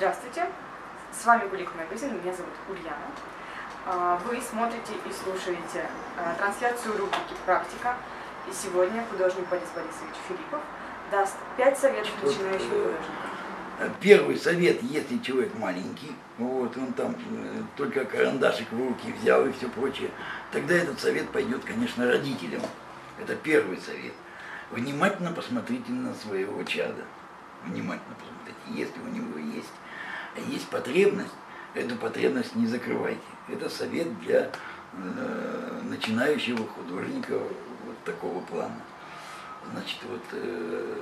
Здравствуйте, с вами Гулик Магазин, меня зовут Ульяна. А, Вы смотрите и слушаете а, трансляцию рубрики «Практика». И сегодня художник Борис Борисович Филиппов даст пять советов начинающим художникам. Первый совет, если человек маленький, вот он там э, только карандашик в руки взял и все прочее, тогда этот совет пойдет, конечно, родителям. Это первый совет. Внимательно посмотрите на своего чада. Внимательно посмотрите, если у него есть, есть потребность, эту потребность не закрывайте. Это совет для э, начинающего художника вот такого плана. Значит, вот э,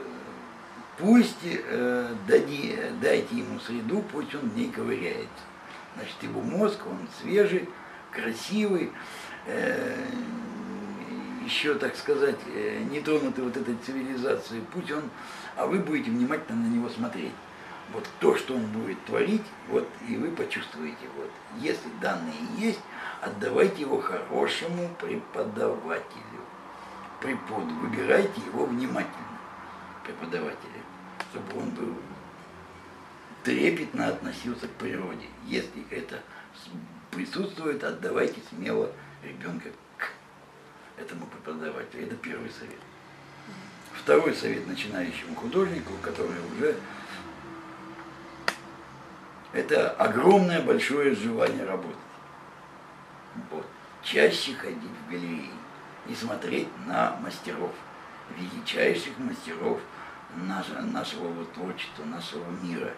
пусть э, дади, дайте ему среду, пусть он в ней ковыряется. Значит, его мозг, он свежий, красивый, э, еще, так сказать, э, не тронутый вот этой цивилизацией, пусть он, а вы будете внимательно на него смотреть. Вот то, что он будет творить, вот и вы почувствуете. Вот. Если данные есть, отдавайте его хорошему преподавателю. Препод, выбирайте его внимательно, преподавателя, чтобы он был трепетно относился к природе. Если это присутствует, отдавайте смело ребенка к этому преподавателю. Это первый совет. Второй совет начинающему художнику, который уже это огромное большое желание работать. Вот. Чаще ходить в галереи и смотреть на мастеров, величайших мастеров нашего, вот творчества, нашего мира.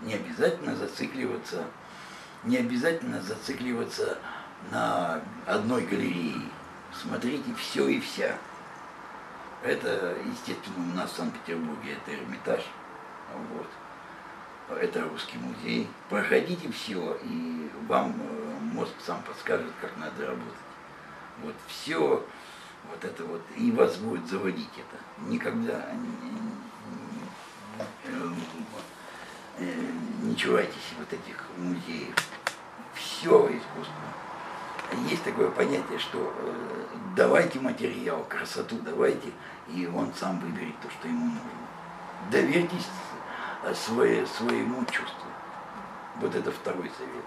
Не обязательно зацикливаться, не обязательно зацикливаться на одной галерее. Смотрите все и вся. Это, естественно, у нас в Санкт-Петербурге это Эрмитаж. Вот это русский музей. Проходите все, и вам э, мозг сам подскажет, как надо работать. Вот все, вот это вот, и вас будет заводить это. Никогда не, не, не чувайтесь вот этих музеев. Все искусство. Есть такое понятие, что э, давайте материал, красоту давайте, и он сам выберет то, что ему нужно. Доверьтесь свое, своему чувству. Вот это второй совет.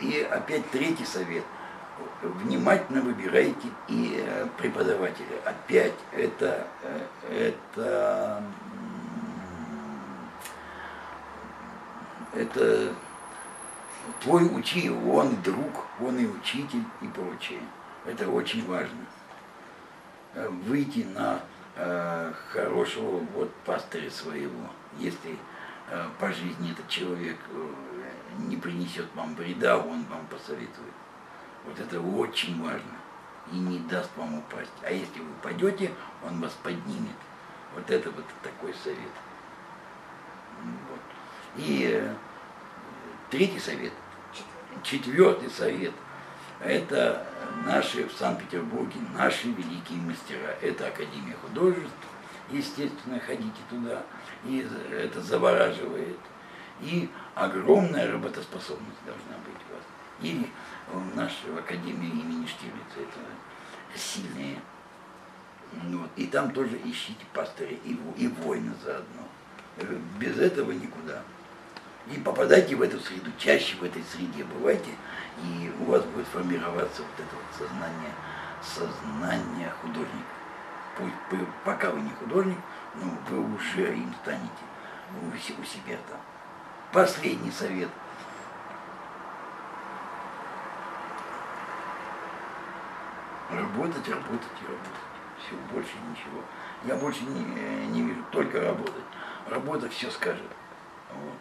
И опять третий совет. Внимательно выбирайте и э, преподавателя. Опять это, э, это, это твой учитель, он друг, он и учитель и прочее. Это очень важно. Выйти на э, хорошего вот пастыря своего. Если э, по жизни этот человек э, не принесет вам вреда, он вам посоветует. Вот это очень важно. И не даст вам упасть. А если вы упадете, он вас поднимет. Вот это вот такой совет. Вот. И э, третий совет, четвертый совет – это наши в Санкт-Петербурге, наши великие мастера. Это Академия художеств, естественно, ходите туда, и это завораживает. И огромная работоспособность должна быть у вас. Или в нашей Академии имени Штирлица это сильные. Вот. И там тоже ищите пастыря и, и воина заодно. Без этого никуда. И попадайте в эту среду, чаще в этой среде бывайте, и у вас будет формироваться вот это вот сознание, сознание художника. Пусть, пока вы не художник, но вы уже им станете у, себя там. Последний совет. Работать, работать и работать. Все, больше ничего. Я больше не, не вижу, только работать. Работа все скажет. Вот.